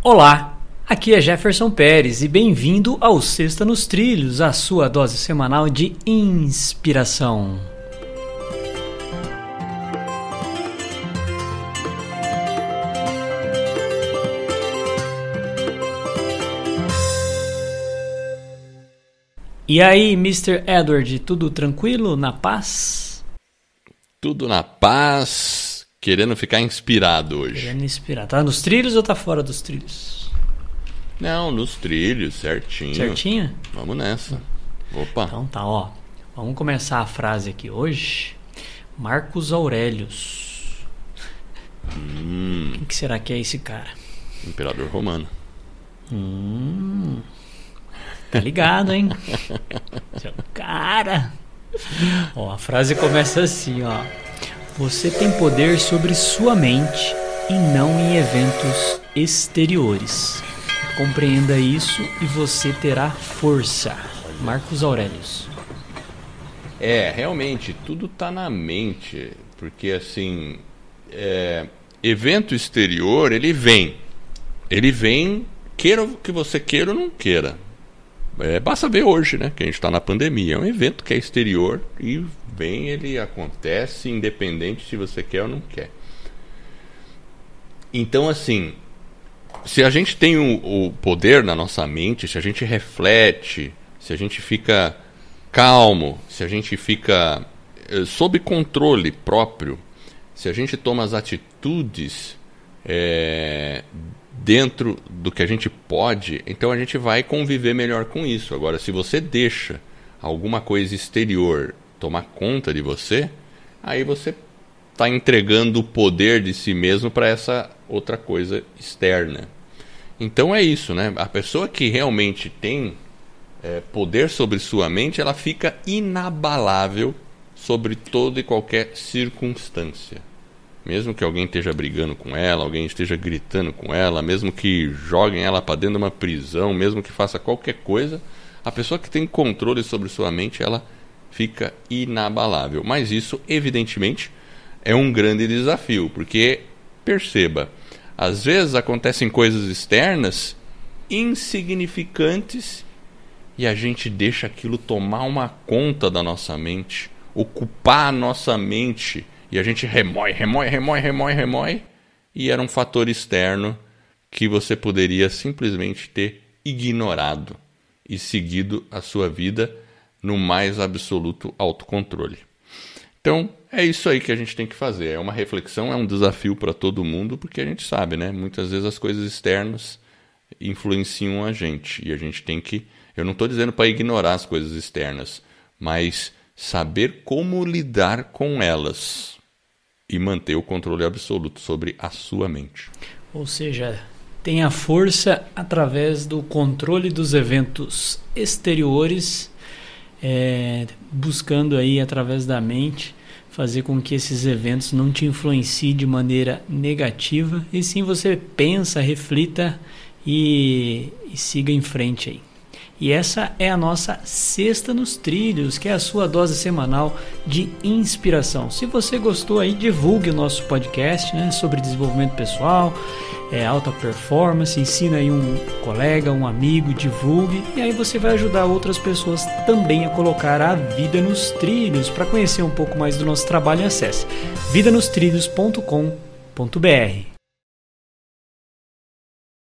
Olá, aqui é Jefferson Pérez e bem-vindo ao Sexta nos Trilhos, a sua dose semanal de inspiração. E aí, Mr. Edward, tudo tranquilo, na paz? Tudo na paz, querendo ficar inspirado hoje. Querendo inspirar. Tá nos trilhos ou tá fora dos trilhos? Não, nos trilhos, certinho. Certinho? Vamos nessa. Opa. Então tá, ó. Vamos começar a frase aqui hoje. Marcos Aurelius. Hum, Quem que será que é esse cara? imperador romano. Hum, tá ligado, hein? Seu cara. Ó, a frase começa assim, ó. Você tem poder sobre sua mente e não em eventos exteriores. Compreenda isso e você terá força. Marcos Aurelius. É, realmente, tudo tá na mente. Porque, assim, é, evento exterior, ele vem. Ele vem, queira que você queira ou não queira. É, basta ver hoje, né? Que a gente está na pandemia. É um evento que é exterior e vem, ele acontece, independente se você quer ou não quer. Então, assim, se a gente tem o, o poder na nossa mente, se a gente reflete, se a gente fica calmo, se a gente fica eh, sob controle próprio, se a gente toma as atitudes eh, dentro do que a gente pode, então a gente vai conviver melhor com isso. Agora, se você deixa alguma coisa exterior tomar conta de você, aí você está entregando o poder de si mesmo para essa outra coisa externa. Então é isso, né? A pessoa que realmente tem é, poder sobre sua mente, ela fica inabalável sobre toda e qualquer circunstância. Mesmo que alguém esteja brigando com ela, alguém esteja gritando com ela, mesmo que joguem ela para dentro de uma prisão, mesmo que faça qualquer coisa, a pessoa que tem controle sobre sua mente, ela fica inabalável. Mas isso, evidentemente, é um grande desafio, porque perceba, às vezes acontecem coisas externas insignificantes e a gente deixa aquilo tomar uma conta da nossa mente, ocupar a nossa mente e a gente remói, remói, remói, remói, remói e era um fator externo que você poderia simplesmente ter ignorado e seguido a sua vida no mais absoluto autocontrole. Então, é isso aí que a gente tem que fazer. É uma reflexão, é um desafio para todo mundo, porque a gente sabe, né? Muitas vezes as coisas externas influenciam a gente e a gente tem que. Eu não estou dizendo para ignorar as coisas externas, mas saber como lidar com elas e manter o controle absoluto sobre a sua mente. Ou seja, tem a força através do controle dos eventos exteriores, é, buscando aí através da mente fazer com que esses eventos não te influenciem de maneira negativa e sim você pensa, reflita e, e siga em frente aí. E essa é a nossa Sexta nos Trilhos, que é a sua dose semanal de inspiração. Se você gostou aí, divulgue o nosso podcast né, sobre desenvolvimento pessoal, é, alta performance, ensina aí um colega, um amigo, divulgue, e aí você vai ajudar outras pessoas também a colocar a vida nos trilhos. Para conhecer um pouco mais do nosso trabalho, acesse vidanostrilhos.com.br.